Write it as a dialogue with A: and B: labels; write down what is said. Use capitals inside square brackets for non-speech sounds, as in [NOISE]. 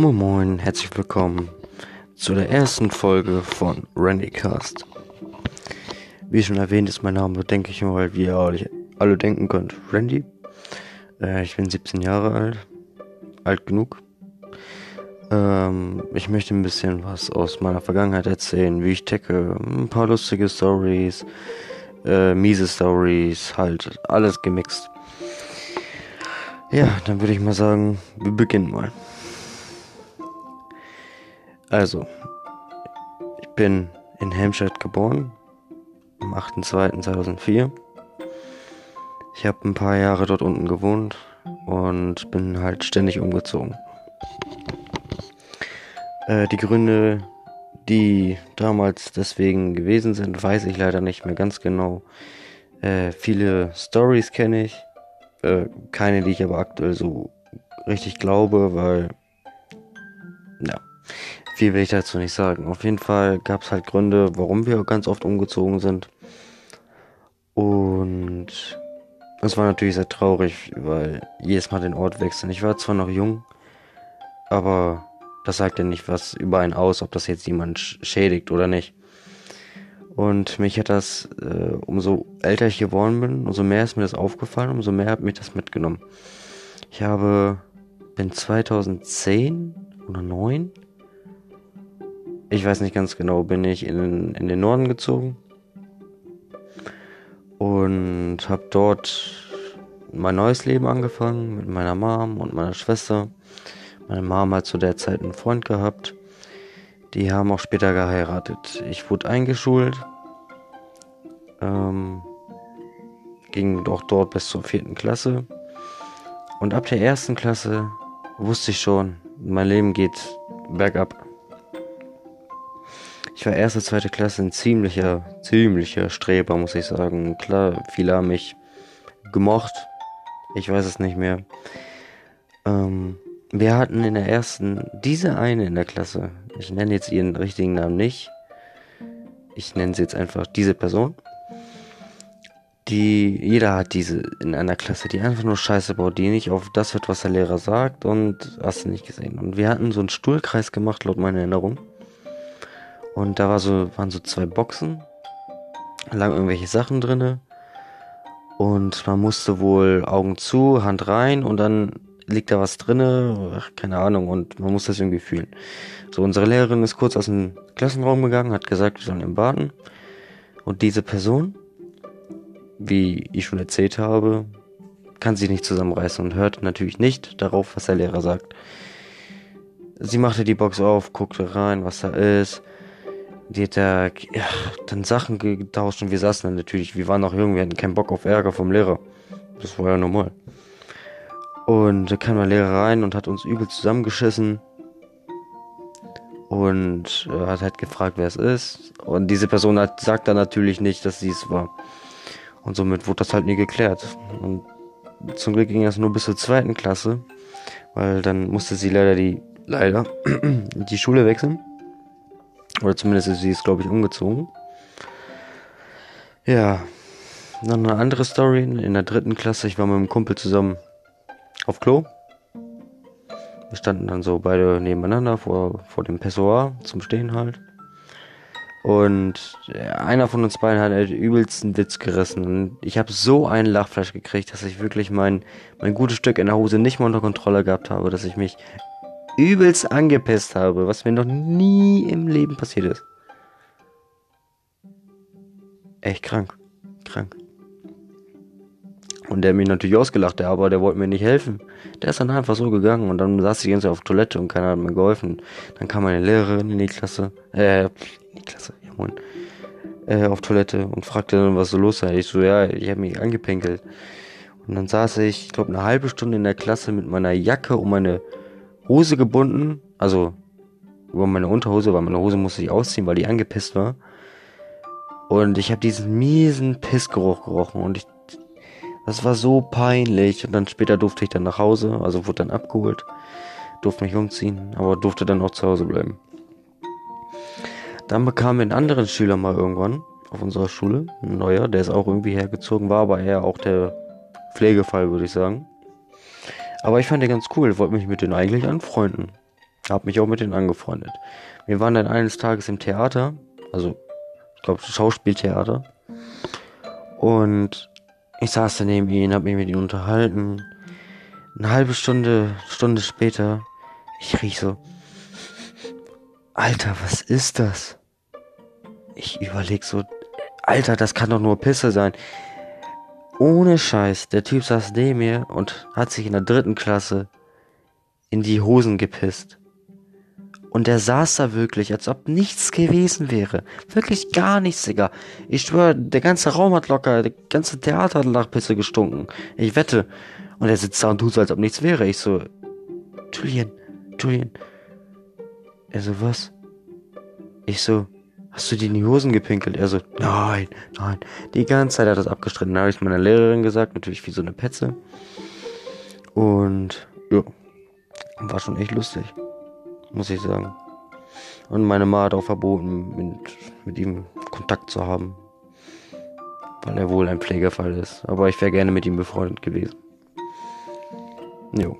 A: Moin Moin, herzlich willkommen zu der ersten Folge von Randycast. Wie schon erwähnt ist mein Name, denke ich mal, wie ihr alle denken könnt, Randy. Äh, ich bin 17 Jahre alt, alt genug. Ähm, ich möchte ein bisschen was aus meiner Vergangenheit erzählen, wie ich tecke, ein paar lustige Stories, äh, miese Stories, halt alles gemixt. Ja, dann würde ich mal sagen, wir beginnen mal. Also, ich bin in Helmstedt geboren, am 8.2.2004. Ich habe ein paar Jahre dort unten gewohnt und bin halt ständig umgezogen. Äh, die Gründe, die damals deswegen gewesen sind, weiß ich leider nicht mehr ganz genau. Äh, viele Stories kenne ich, äh, keine, die ich aber aktuell so richtig glaube, weil ja, viel will ich dazu nicht sagen. Auf jeden Fall gab es halt Gründe, warum wir ganz oft umgezogen sind. Und es war natürlich sehr traurig, weil jedes Mal den Ort wechseln. Ich war zwar noch jung, aber das sagt ja nicht was über einen aus, ob das jetzt jemand schädigt oder nicht. Und mich hat das, äh, umso älter ich geworden bin, umso mehr ist mir das aufgefallen, umso mehr hat mich das mitgenommen. Ich habe, bin 2010 oder 9 ich weiß nicht ganz genau, bin ich in, in den Norden gezogen und habe dort mein neues Leben angefangen mit meiner Mom und meiner Schwester. Meine Mom hat zu der Zeit einen Freund gehabt. Die haben auch später geheiratet. Ich wurde eingeschult. Ähm, ging doch dort bis zur vierten Klasse. Und ab der ersten Klasse wusste ich schon, mein Leben geht bergab. Ich war erste, zweite Klasse ein ziemlicher, ziemlicher Streber, muss ich sagen. Klar, viele haben mich gemocht. Ich weiß es nicht mehr. Ähm, wir hatten in der ersten, diese eine in der Klasse. Ich nenne jetzt ihren richtigen Namen nicht. Ich nenne sie jetzt einfach diese Person. Die, jeder hat diese in einer Klasse, die einfach nur Scheiße baut, die nicht auf das hört, was der Lehrer sagt und hast du nicht gesehen. Und wir hatten so einen Stuhlkreis gemacht, laut meiner Erinnerung. Und da war so, waren so zwei Boxen, lagen irgendwelche Sachen drinne. Und man musste wohl Augen zu, Hand rein und dann liegt da was drinne, ach, keine Ahnung, und man muss das irgendwie fühlen. So, unsere Lehrerin ist kurz aus dem Klassenraum gegangen, hat gesagt, wir sollen im Baden. Und diese Person, wie ich schon erzählt habe, kann sich nicht zusammenreißen und hört natürlich nicht darauf, was der Lehrer sagt. Sie machte die Box auf, guckte rein, was da ist die hat da ja, dann Sachen getauscht und wir saßen dann natürlich, wir waren noch jung, wir hatten keinen Bock auf Ärger vom Lehrer. Das war ja normal. Und da kam der Lehrer rein und hat uns übel zusammengeschissen. Und äh, hat halt gefragt, wer es ist. Und diese Person hat, sagt dann natürlich nicht, dass sie es war. Und somit wurde das halt nie geklärt. Und zum Glück ging das nur bis zur zweiten Klasse. Weil dann musste sie leider die, leider, [CLEARS THROAT] die Schule wechseln. Oder zumindest ist sie jetzt, glaube ich, umgezogen. Ja. Dann eine andere Story. In der dritten Klasse, ich war mit einem Kumpel zusammen auf Klo. Wir standen dann so beide nebeneinander vor, vor dem Pessoir zum Stehen halt. Und einer von uns beiden hat halt übelsten Witz gerissen. Und ich habe so einen Lachfleisch gekriegt, dass ich wirklich mein, mein gutes Stück in der Hose nicht mal unter Kontrolle gehabt habe, dass ich mich übelst angepisst habe, was mir noch nie im Leben passiert ist. Echt krank. Krank. Und der hat mich natürlich ausgelacht, aber der wollte mir nicht helfen. Der ist dann einfach so gegangen und dann saß ich Zeit auf Toilette und keiner hat mir geholfen. Dann kam meine Lehrerin in die Klasse, äh, in die Klasse, ja moin, äh, auf Toilette und fragte dann, was so los sei. Ich so, ja, ich habe mich angepinkelt. Und dann saß ich, ich glaube, eine halbe Stunde in der Klasse mit meiner Jacke um meine Hose gebunden, also über meine Unterhose, weil meine Hose musste ich ausziehen, weil die angepisst war. Und ich habe diesen miesen Pissgeruch gerochen und ich, das war so peinlich. Und dann später durfte ich dann nach Hause, also wurde dann abgeholt, durfte mich umziehen, aber durfte dann auch zu Hause bleiben. Dann bekamen wir einen anderen Schüler mal irgendwann auf unserer Schule, ein neuer, der ist auch irgendwie hergezogen, war aber eher auch der Pflegefall, würde ich sagen. Aber ich fand den ganz cool, wollte mich mit denen eigentlich anfreunden. Hab mich auch mit denen angefreundet. Wir waren dann eines Tages im Theater, also ich glaube Schauspieltheater. Und ich saß da neben ihnen, hab mich mit ihnen unterhalten. Eine halbe Stunde, Stunde später, ich riech so, Alter, was ist das? Ich überleg so, Alter, das kann doch nur Pisse sein. Ohne Scheiß, der Typ saß neben mir und hat sich in der dritten Klasse in die Hosen gepisst. Und der saß da wirklich, als ob nichts gewesen wäre. Wirklich gar nichts, Digga. Ich schwör, der ganze Raum hat locker, der ganze Theater hat nach Pisse gestunken. Ich wette. Und er sitzt da und tut so, als ob nichts wäre. Ich so, Julian, Julian. Er so, was? Ich so, hast du dir in die Hosen gepinkelt? Er so, nein, nein. Die ganze Zeit hat er das abgestritten. Dann habe ich meiner Lehrerin gesagt, natürlich wie so eine Petze. Und, ja, war schon echt lustig muss ich sagen. Und meine Ma hat auch verboten, mit, mit ihm Kontakt zu haben. Weil er wohl ein Pflegefall ist. Aber ich wäre gerne mit ihm befreundet gewesen. Jo.